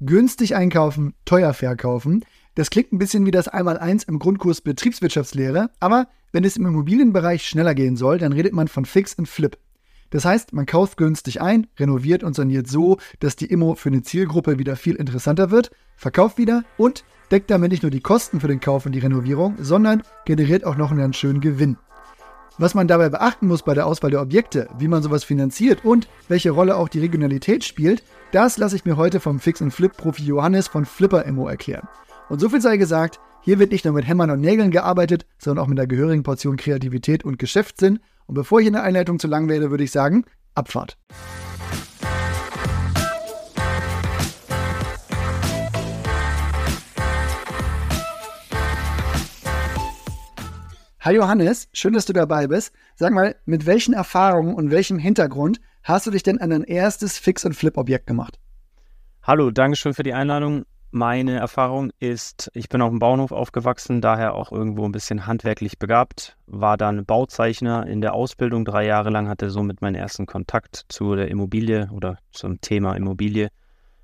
günstig einkaufen, teuer verkaufen. Das klingt ein bisschen wie das Einmaleins im Grundkurs Betriebswirtschaftslehre, aber wenn es im Immobilienbereich schneller gehen soll, dann redet man von Fix and Flip. Das heißt, man kauft günstig ein, renoviert und saniert so, dass die Immo für eine Zielgruppe wieder viel interessanter wird, verkauft wieder und deckt damit nicht nur die Kosten für den Kauf und die Renovierung, sondern generiert auch noch einen ganz schönen Gewinn. Was man dabei beachten muss bei der Auswahl der Objekte, wie man sowas finanziert und welche Rolle auch die Regionalität spielt, das lasse ich mir heute vom Fix and Flip Profi Johannes von Flipper Immo erklären. Und so viel sei gesagt, hier wird nicht nur mit Hämmern und Nägeln gearbeitet, sondern auch mit einer gehörigen Portion Kreativität und Geschäftssinn. Und bevor ich in der Einleitung zu lang werde, würde ich sagen, Abfahrt. Hi Johannes, schön, dass du dabei bist. Sag mal, mit welchen Erfahrungen und welchem Hintergrund hast du dich denn an dein erstes Fix- und Flip-Objekt gemacht? Hallo, danke schön für die Einladung. Meine Erfahrung ist, ich bin auf dem Bauernhof aufgewachsen, daher auch irgendwo ein bisschen handwerklich begabt, war dann Bauzeichner in der Ausbildung drei Jahre lang, hatte somit meinen ersten Kontakt zu der Immobilie oder zum Thema Immobilie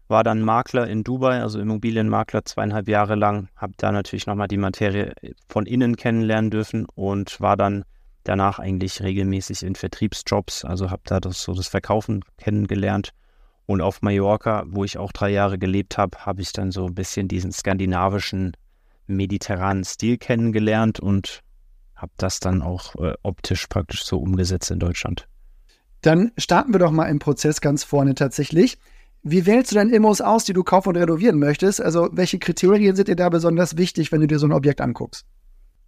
war dann Makler in Dubai, also Immobilienmakler zweieinhalb Jahre lang, habe da natürlich nochmal die Materie von innen kennenlernen dürfen und war dann danach eigentlich regelmäßig in Vertriebsjobs, also habe da das, so das Verkaufen kennengelernt. Und auf Mallorca, wo ich auch drei Jahre gelebt habe, habe ich dann so ein bisschen diesen skandinavischen, mediterranen Stil kennengelernt und habe das dann auch äh, optisch praktisch so umgesetzt in Deutschland. Dann starten wir doch mal im Prozess ganz vorne tatsächlich. Wie wählst du deine Immos aus, die du kaufen und renovieren möchtest? Also, welche Kriterien sind dir da besonders wichtig, wenn du dir so ein Objekt anguckst?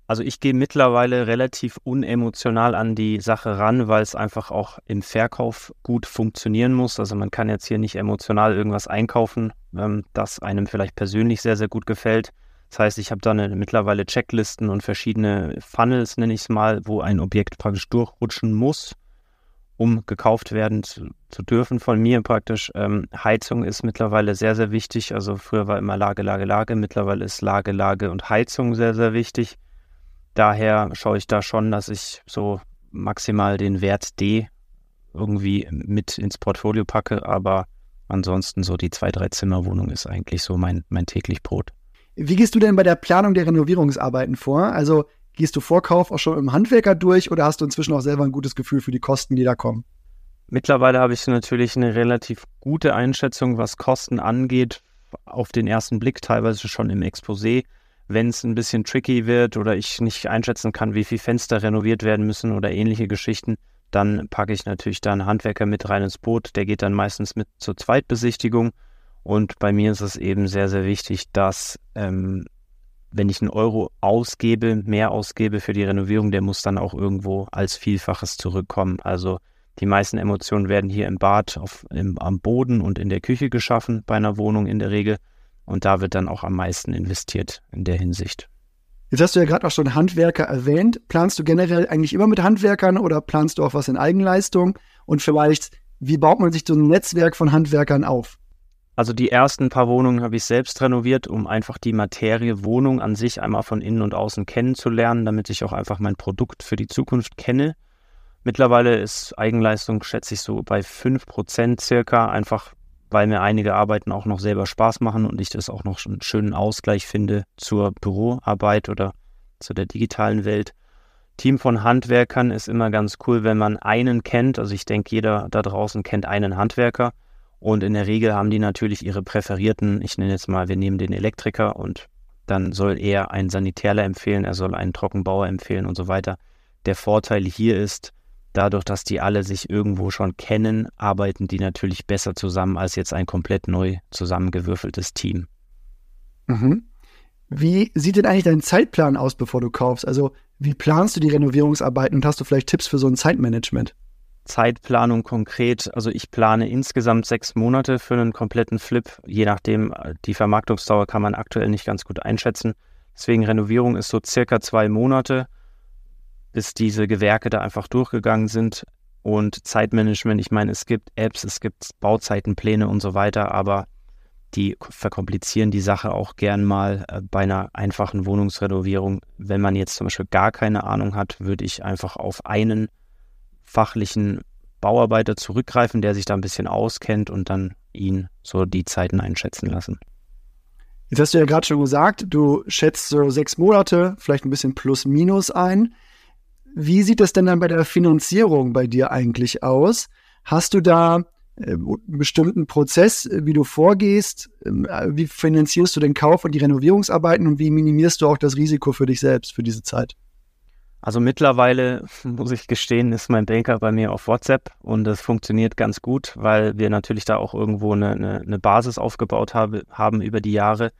Also ich gehe mittlerweile relativ unemotional an die Sache ran, weil es einfach auch im Verkauf gut funktionieren muss. Also man kann jetzt hier nicht emotional irgendwas einkaufen, ähm, das einem vielleicht persönlich sehr, sehr gut gefällt. Das heißt, ich habe da mittlerweile Checklisten und verschiedene Funnels, nenne ich es mal, wo ein Objekt praktisch durchrutschen muss um gekauft werden zu, zu dürfen von mir praktisch. Ähm, Heizung ist mittlerweile sehr, sehr wichtig. Also früher war immer Lage, Lage, Lage. Mittlerweile ist Lage, Lage und Heizung sehr, sehr wichtig. Daher schaue ich da schon, dass ich so maximal den Wert D irgendwie mit ins Portfolio packe. Aber ansonsten so die zwei, drei Zimmerwohnung ist eigentlich so mein, mein täglich Brot. Wie gehst du denn bei der Planung der Renovierungsarbeiten vor? Also Gehst du Vorkauf auch schon im Handwerker durch oder hast du inzwischen auch selber ein gutes Gefühl für die Kosten, die da kommen? Mittlerweile habe ich natürlich eine relativ gute Einschätzung, was Kosten angeht, auf den ersten Blick, teilweise schon im Exposé. Wenn es ein bisschen tricky wird oder ich nicht einschätzen kann, wie viele Fenster renoviert werden müssen oder ähnliche Geschichten, dann packe ich natürlich da einen Handwerker mit rein ins Boot. Der geht dann meistens mit zur Zweitbesichtigung. Und bei mir ist es eben sehr, sehr wichtig, dass ähm, wenn ich einen Euro ausgebe, mehr ausgebe für die Renovierung, der muss dann auch irgendwo als Vielfaches zurückkommen. Also die meisten Emotionen werden hier im Bad, auf, im, am Boden und in der Küche geschaffen, bei einer Wohnung in der Regel. Und da wird dann auch am meisten investiert in der Hinsicht. Jetzt hast du ja gerade auch schon Handwerker erwähnt. Planst du generell eigentlich immer mit Handwerkern oder planst du auch was in Eigenleistung? Und vielleicht, wie baut man sich so ein Netzwerk von Handwerkern auf? Also die ersten paar Wohnungen habe ich selbst renoviert, um einfach die Materie Wohnung an sich einmal von innen und außen kennenzulernen, damit ich auch einfach mein Produkt für die Zukunft kenne. Mittlerweile ist Eigenleistung, schätze ich, so bei 5% circa, einfach weil mir einige Arbeiten auch noch selber Spaß machen und ich das auch noch einen schönen Ausgleich finde zur Büroarbeit oder zu der digitalen Welt. Team von Handwerkern ist immer ganz cool, wenn man einen kennt. Also ich denke, jeder da draußen kennt einen Handwerker und in der Regel haben die natürlich ihre präferierten, ich nenne jetzt mal, wir nehmen den Elektriker und dann soll er einen Sanitärler empfehlen, er soll einen Trockenbauer empfehlen und so weiter. Der Vorteil hier ist, dadurch, dass die alle sich irgendwo schon kennen, arbeiten die natürlich besser zusammen als jetzt ein komplett neu zusammengewürfeltes Team. Mhm. Wie sieht denn eigentlich dein Zeitplan aus, bevor du kaufst? Also, wie planst du die Renovierungsarbeiten und hast du vielleicht Tipps für so ein Zeitmanagement? Zeitplanung konkret, also ich plane insgesamt sechs Monate für einen kompletten Flip. Je nachdem, äh, die Vermarktungsdauer kann man aktuell nicht ganz gut einschätzen. Deswegen Renovierung ist so circa zwei Monate, bis diese Gewerke da einfach durchgegangen sind. Und Zeitmanagement, ich meine, es gibt Apps, es gibt Bauzeitenpläne und so weiter, aber die verkomplizieren die Sache auch gern mal äh, bei einer einfachen Wohnungsrenovierung. Wenn man jetzt zum Beispiel gar keine Ahnung hat, würde ich einfach auf einen fachlichen Bauarbeiter zurückgreifen, der sich da ein bisschen auskennt und dann ihn so die Zeiten einschätzen lassen. Jetzt hast du ja gerade schon gesagt, du schätzt so sechs Monate, vielleicht ein bisschen plus minus ein. Wie sieht das denn dann bei der Finanzierung bei dir eigentlich aus? Hast du da äh, einen bestimmten Prozess, äh, wie du vorgehst? Ähm, äh, wie finanzierst du den Kauf und die Renovierungsarbeiten und wie minimierst du auch das Risiko für dich selbst für diese Zeit? Also mittlerweile, muss ich gestehen, ist mein Banker bei mir auf WhatsApp und das funktioniert ganz gut, weil wir natürlich da auch irgendwo eine, eine, eine Basis aufgebaut habe, haben über die Jahre.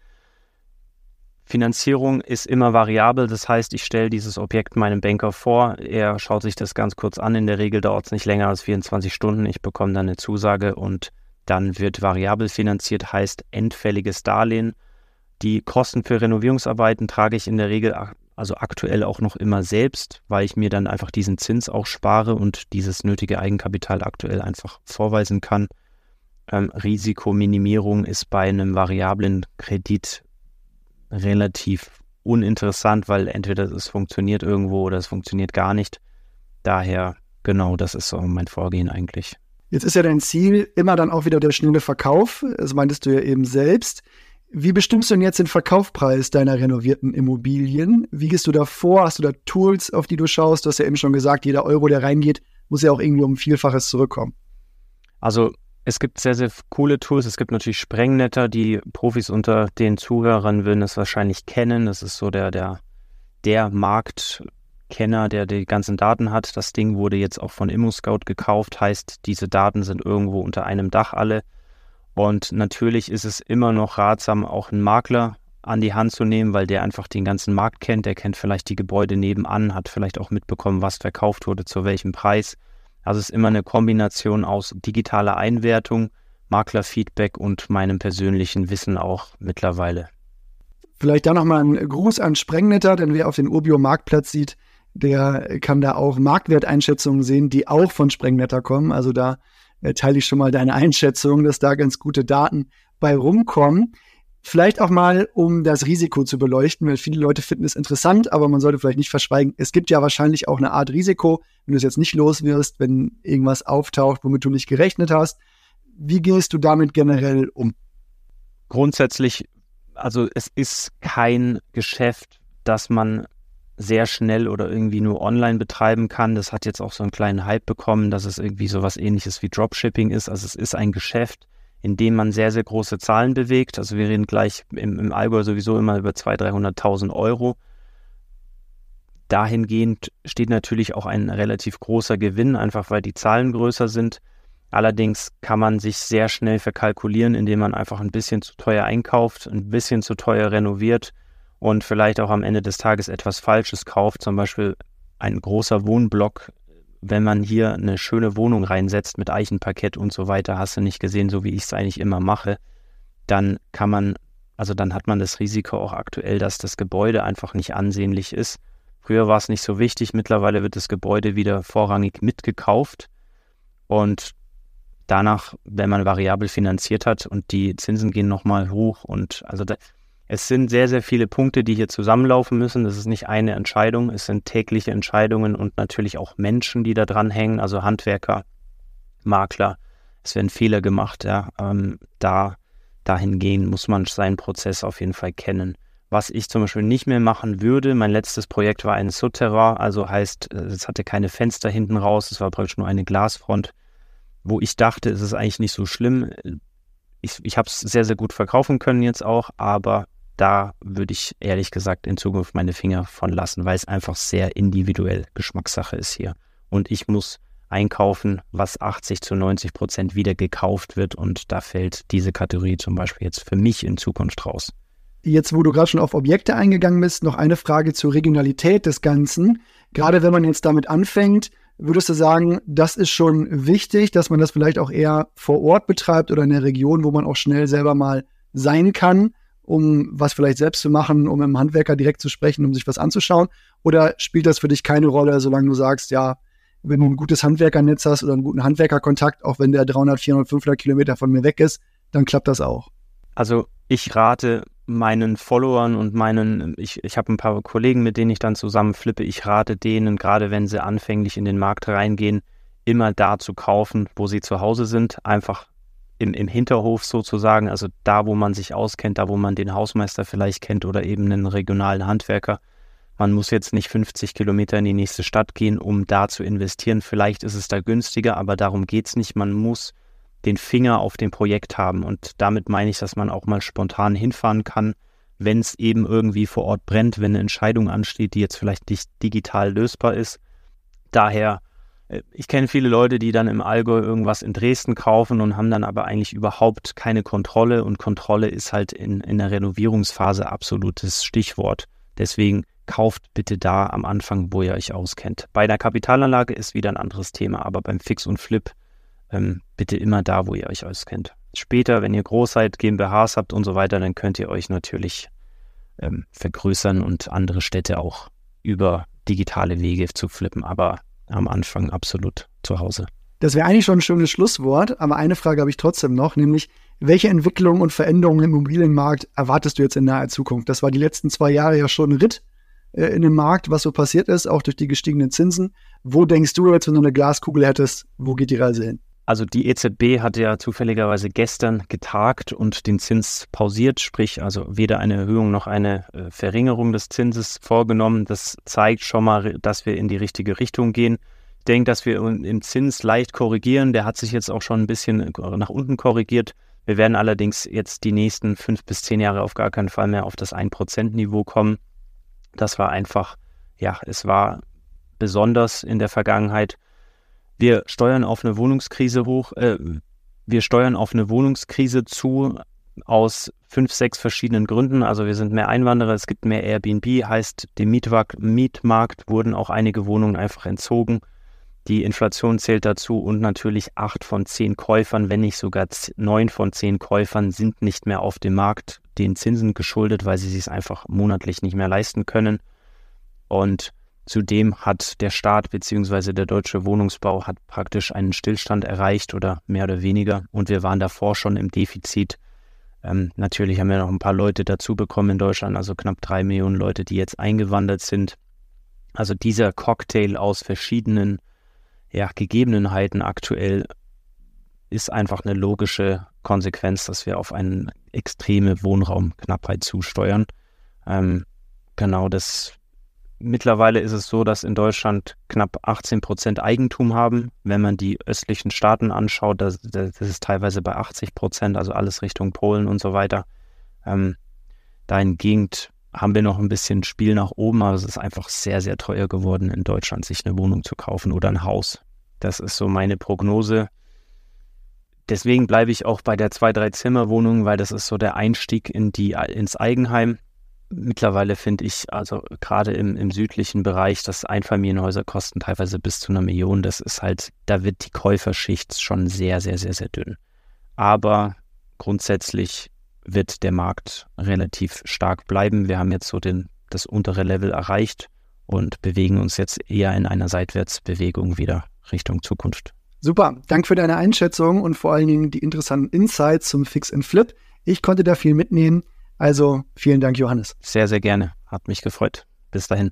Finanzierung ist immer variabel, das heißt, ich stelle dieses Objekt meinem Banker vor, er schaut sich das ganz kurz an, in der Regel dauert es nicht länger als 24 Stunden, ich bekomme dann eine Zusage und dann wird variabel finanziert, heißt endfälliges Darlehen. Die Kosten für Renovierungsarbeiten trage ich in der Regel also aktuell auch noch immer selbst, weil ich mir dann einfach diesen Zins auch spare und dieses nötige Eigenkapital aktuell einfach vorweisen kann. Ähm, Risikominimierung ist bei einem variablen Kredit relativ uninteressant, weil entweder es funktioniert irgendwo oder es funktioniert gar nicht. Daher, genau, das ist so mein Vorgehen eigentlich. Jetzt ist ja dein Ziel immer dann auch wieder der schnelle Verkauf. Das meintest du ja eben selbst. Wie bestimmst du denn jetzt den Verkaufpreis deiner renovierten Immobilien? Wie gehst du da vor? Hast du da Tools, auf die du schaust? Du hast ja eben schon gesagt, jeder Euro, der reingeht, muss ja auch irgendwie um Vielfaches zurückkommen. Also es gibt sehr, sehr coole Tools. Es gibt natürlich Sprengnetter, die Profis unter den Zuhörern würden es wahrscheinlich kennen. Das ist so der, der, der Marktkenner, der die ganzen Daten hat. Das Ding wurde jetzt auch von ImmoScout gekauft, heißt, diese Daten sind irgendwo unter einem Dach alle. Und natürlich ist es immer noch ratsam, auch einen Makler an die Hand zu nehmen, weil der einfach den ganzen Markt kennt. Der kennt vielleicht die Gebäude nebenan, hat vielleicht auch mitbekommen, was verkauft wurde, zu welchem Preis. Also es ist immer eine Kombination aus digitaler Einwertung, Maklerfeedback und meinem persönlichen Wissen auch mittlerweile. Vielleicht da nochmal ein Gruß an Sprengnetter, denn wer auf den Urbio-Marktplatz sieht, der kann da auch Marktwerteinschätzungen sehen, die auch von Sprengnetter kommen. Also da äh, teile ich schon mal deine Einschätzung, dass da ganz gute Daten bei rumkommen. Vielleicht auch mal, um das Risiko zu beleuchten, weil viele Leute finden es interessant, aber man sollte vielleicht nicht verschweigen, es gibt ja wahrscheinlich auch eine Art Risiko, wenn du es jetzt nicht los wirst, wenn irgendwas auftaucht, womit du nicht gerechnet hast. Wie gehst du damit generell um? Grundsätzlich, also es ist kein Geschäft, das man sehr schnell oder irgendwie nur online betreiben kann. Das hat jetzt auch so einen kleinen Hype bekommen, dass es irgendwie so was ähnliches wie Dropshipping ist. Also es ist ein Geschäft, in dem man sehr, sehr große Zahlen bewegt. Also wir reden gleich im, im Allgäu sowieso immer über 200.000, 300.000 Euro. Dahingehend steht natürlich auch ein relativ großer Gewinn, einfach weil die Zahlen größer sind. Allerdings kann man sich sehr schnell verkalkulieren, indem man einfach ein bisschen zu teuer einkauft, ein bisschen zu teuer renoviert und vielleicht auch am Ende des Tages etwas Falsches kauft, zum Beispiel ein großer Wohnblock, wenn man hier eine schöne Wohnung reinsetzt mit Eichenparkett und so weiter, hast du nicht gesehen, so wie ich es eigentlich immer mache, dann kann man, also dann hat man das Risiko auch aktuell, dass das Gebäude einfach nicht ansehnlich ist. Früher war es nicht so wichtig, mittlerweile wird das Gebäude wieder vorrangig mitgekauft und danach, wenn man variabel finanziert hat und die Zinsen gehen nochmal hoch und also da, es sind sehr, sehr viele Punkte, die hier zusammenlaufen müssen. Das ist nicht eine Entscheidung, es sind tägliche Entscheidungen und natürlich auch Menschen, die da dran hängen, also Handwerker, Makler. Es werden Fehler gemacht, ja. Ähm, da dahingehend muss man seinen Prozess auf jeden Fall kennen. Was ich zum Beispiel nicht mehr machen würde, mein letztes Projekt war ein Souterrain, also heißt, äh, es hatte keine Fenster hinten raus, es war praktisch nur eine Glasfront, wo ich dachte, es ist eigentlich nicht so schlimm. Ich, ich habe es sehr, sehr gut verkaufen können jetzt auch, aber da würde ich ehrlich gesagt in Zukunft meine Finger von lassen, weil es einfach sehr individuell Geschmackssache ist hier. Und ich muss einkaufen, was 80 zu 90 Prozent wieder gekauft wird. Und da fällt diese Kategorie zum Beispiel jetzt für mich in Zukunft raus. Jetzt, wo du gerade schon auf Objekte eingegangen bist, noch eine Frage zur Regionalität des Ganzen. Gerade wenn man jetzt damit anfängt, würdest du sagen, das ist schon wichtig, dass man das vielleicht auch eher vor Ort betreibt oder in der Region, wo man auch schnell selber mal sein kann? Um was vielleicht selbst zu machen, um dem Handwerker direkt zu sprechen, um sich was anzuschauen? Oder spielt das für dich keine Rolle, solange du sagst, ja, wenn du ein gutes Handwerkernetz hast oder einen guten Handwerkerkontakt, auch wenn der 300, 400, 500 Kilometer von mir weg ist, dann klappt das auch. Also ich rate meinen Followern und meinen, ich, ich habe ein paar Kollegen, mit denen ich dann zusammen flippe, ich rate denen, gerade wenn sie anfänglich in den Markt reingehen, immer da zu kaufen, wo sie zu Hause sind, einfach im, im Hinterhof sozusagen, also da, wo man sich auskennt, da, wo man den Hausmeister vielleicht kennt oder eben einen regionalen Handwerker. Man muss jetzt nicht 50 Kilometer in die nächste Stadt gehen, um da zu investieren. Vielleicht ist es da günstiger, aber darum geht es nicht. Man muss den Finger auf dem Projekt haben. Und damit meine ich, dass man auch mal spontan hinfahren kann, wenn es eben irgendwie vor Ort brennt, wenn eine Entscheidung ansteht, die jetzt vielleicht nicht digital lösbar ist. Daher ich kenne viele Leute, die dann im Allgäu irgendwas in Dresden kaufen und haben dann aber eigentlich überhaupt keine Kontrolle. Und Kontrolle ist halt in, in der Renovierungsphase absolutes Stichwort. Deswegen kauft bitte da am Anfang, wo ihr euch auskennt. Bei der Kapitalanlage ist wieder ein anderes Thema, aber beim Fix und Flip ähm, bitte immer da, wo ihr euch auskennt. Später, wenn ihr groß seid, GmbHs habt und so weiter, dann könnt ihr euch natürlich ähm, vergrößern und andere Städte auch über digitale Wege zu flippen. Aber am Anfang absolut zu Hause. Das wäre eigentlich schon ein schönes Schlusswort, aber eine Frage habe ich trotzdem noch, nämlich welche Entwicklungen und Veränderungen im Immobilienmarkt erwartest du jetzt in naher Zukunft? Das war die letzten zwei Jahre ja schon ein Ritt äh, in dem Markt, was so passiert ist, auch durch die gestiegenen Zinsen. Wo denkst du jetzt, wenn du eine Glaskugel hättest, wo geht die Reise hin? Also die EZB hat ja zufälligerweise gestern getagt und den Zins pausiert, sprich also weder eine Erhöhung noch eine äh, Verringerung des Zinses vorgenommen. Das zeigt schon mal, dass wir in die richtige Richtung gehen. Ich denke, dass wir im Zins leicht korrigieren. Der hat sich jetzt auch schon ein bisschen äh, nach unten korrigiert. Wir werden allerdings jetzt die nächsten fünf bis zehn Jahre auf gar keinen Fall mehr auf das 1%-Niveau kommen. Das war einfach, ja, es war besonders in der Vergangenheit wir steuern auf eine Wohnungskrise hoch, äh, wir steuern auf eine Wohnungskrise zu aus fünf, sechs verschiedenen Gründen. Also wir sind mehr Einwanderer, es gibt mehr Airbnb, heißt dem Mietmarkt wurden auch einige Wohnungen einfach entzogen. Die Inflation zählt dazu und natürlich acht von zehn Käufern, wenn nicht sogar neun von zehn Käufern sind nicht mehr auf dem Markt den Zinsen geschuldet, weil sie sich einfach monatlich nicht mehr leisten können. Und Zudem hat der Staat bzw. der deutsche Wohnungsbau hat praktisch einen Stillstand erreicht oder mehr oder weniger. Und wir waren davor schon im Defizit. Ähm, natürlich haben wir noch ein paar Leute dazu bekommen in Deutschland, also knapp drei Millionen Leute, die jetzt eingewandert sind. Also dieser Cocktail aus verschiedenen ja, Gegebenheiten aktuell ist einfach eine logische Konsequenz, dass wir auf eine extreme Wohnraumknappheit zusteuern. Ähm, genau das Mittlerweile ist es so, dass in Deutschland knapp 18 Prozent Eigentum haben. Wenn man die östlichen Staaten anschaut, das, das ist teilweise bei 80 Prozent, also alles Richtung Polen und so weiter. Ähm, dahingehend haben wir noch ein bisschen Spiel nach oben, aber es ist einfach sehr, sehr teuer geworden, in Deutschland sich eine Wohnung zu kaufen oder ein Haus. Das ist so meine Prognose. Deswegen bleibe ich auch bei der zwei, drei Zimmerwohnung, weil das ist so der Einstieg in die, ins Eigenheim mittlerweile finde ich, also gerade im, im südlichen Bereich, dass Einfamilienhäuser kosten teilweise bis zu einer Million. Das ist halt, da wird die Käuferschicht schon sehr, sehr, sehr, sehr dünn. Aber grundsätzlich wird der Markt relativ stark bleiben. Wir haben jetzt so den, das untere Level erreicht und bewegen uns jetzt eher in einer Seitwärtsbewegung wieder Richtung Zukunft. Super, danke für deine Einschätzung und vor allen Dingen die interessanten Insights zum Fix and Flip. Ich konnte da viel mitnehmen. Also vielen Dank, Johannes. Sehr, sehr gerne. Hat mich gefreut. Bis dahin.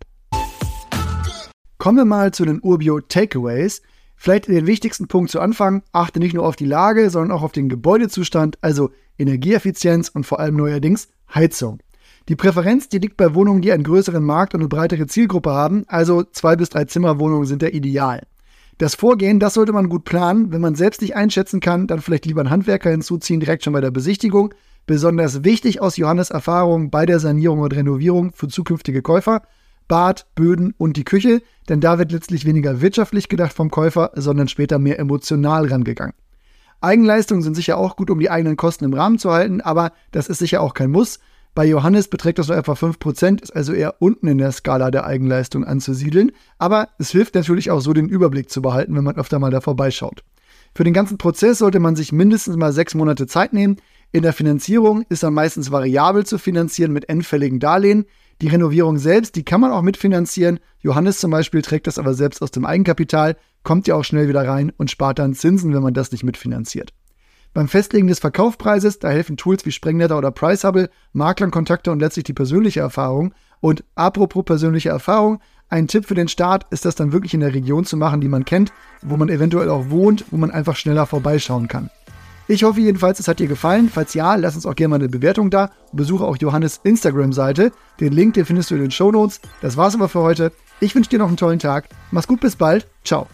Kommen wir mal zu den Urbio Takeaways. Vielleicht den wichtigsten Punkt zu Anfang. Achte nicht nur auf die Lage, sondern auch auf den Gebäudezustand, also Energieeffizienz und vor allem neuerdings Heizung. Die Präferenz, die liegt bei Wohnungen, die einen größeren Markt und eine breitere Zielgruppe haben, also zwei bis drei Zimmerwohnungen sind da ideal. Das Vorgehen, das sollte man gut planen. Wenn man selbst nicht einschätzen kann, dann vielleicht lieber einen Handwerker hinzuziehen, direkt schon bei der Besichtigung. Besonders wichtig aus Johannes Erfahrung bei der Sanierung und Renovierung für zukünftige Käufer. Bad, Böden und die Küche, denn da wird letztlich weniger wirtschaftlich gedacht vom Käufer, sondern später mehr emotional rangegangen. Eigenleistungen sind sicher auch gut, um die eigenen Kosten im Rahmen zu halten, aber das ist sicher auch kein Muss. Bei Johannes beträgt das nur etwa 5%, ist also eher unten in der Skala der Eigenleistung anzusiedeln, aber es hilft natürlich auch so den Überblick zu behalten, wenn man öfter mal da vorbeischaut. Für den ganzen Prozess sollte man sich mindestens mal sechs Monate Zeit nehmen, in der Finanzierung ist dann meistens variabel zu finanzieren mit endfälligen Darlehen. Die Renovierung selbst, die kann man auch mitfinanzieren. Johannes zum Beispiel trägt das aber selbst aus dem Eigenkapital, kommt ja auch schnell wieder rein und spart dann Zinsen, wenn man das nicht mitfinanziert. Beim Festlegen des Verkaufspreises, da helfen Tools wie Sprengnetter oder Pricehubble, Maklern, Kontakte und letztlich die persönliche Erfahrung. Und apropos persönliche Erfahrung, Ein Tipp für den Start ist das dann wirklich in der Region zu machen, die man kennt, wo man eventuell auch wohnt, wo man einfach schneller vorbeischauen kann. Ich hoffe jedenfalls, es hat dir gefallen. Falls ja, lass uns auch gerne mal eine Bewertung da und besuche auch Johannes Instagram-Seite. Den Link, den findest du in den Show Notes. Das war's aber für heute. Ich wünsche dir noch einen tollen Tag. Mach's gut, bis bald. Ciao.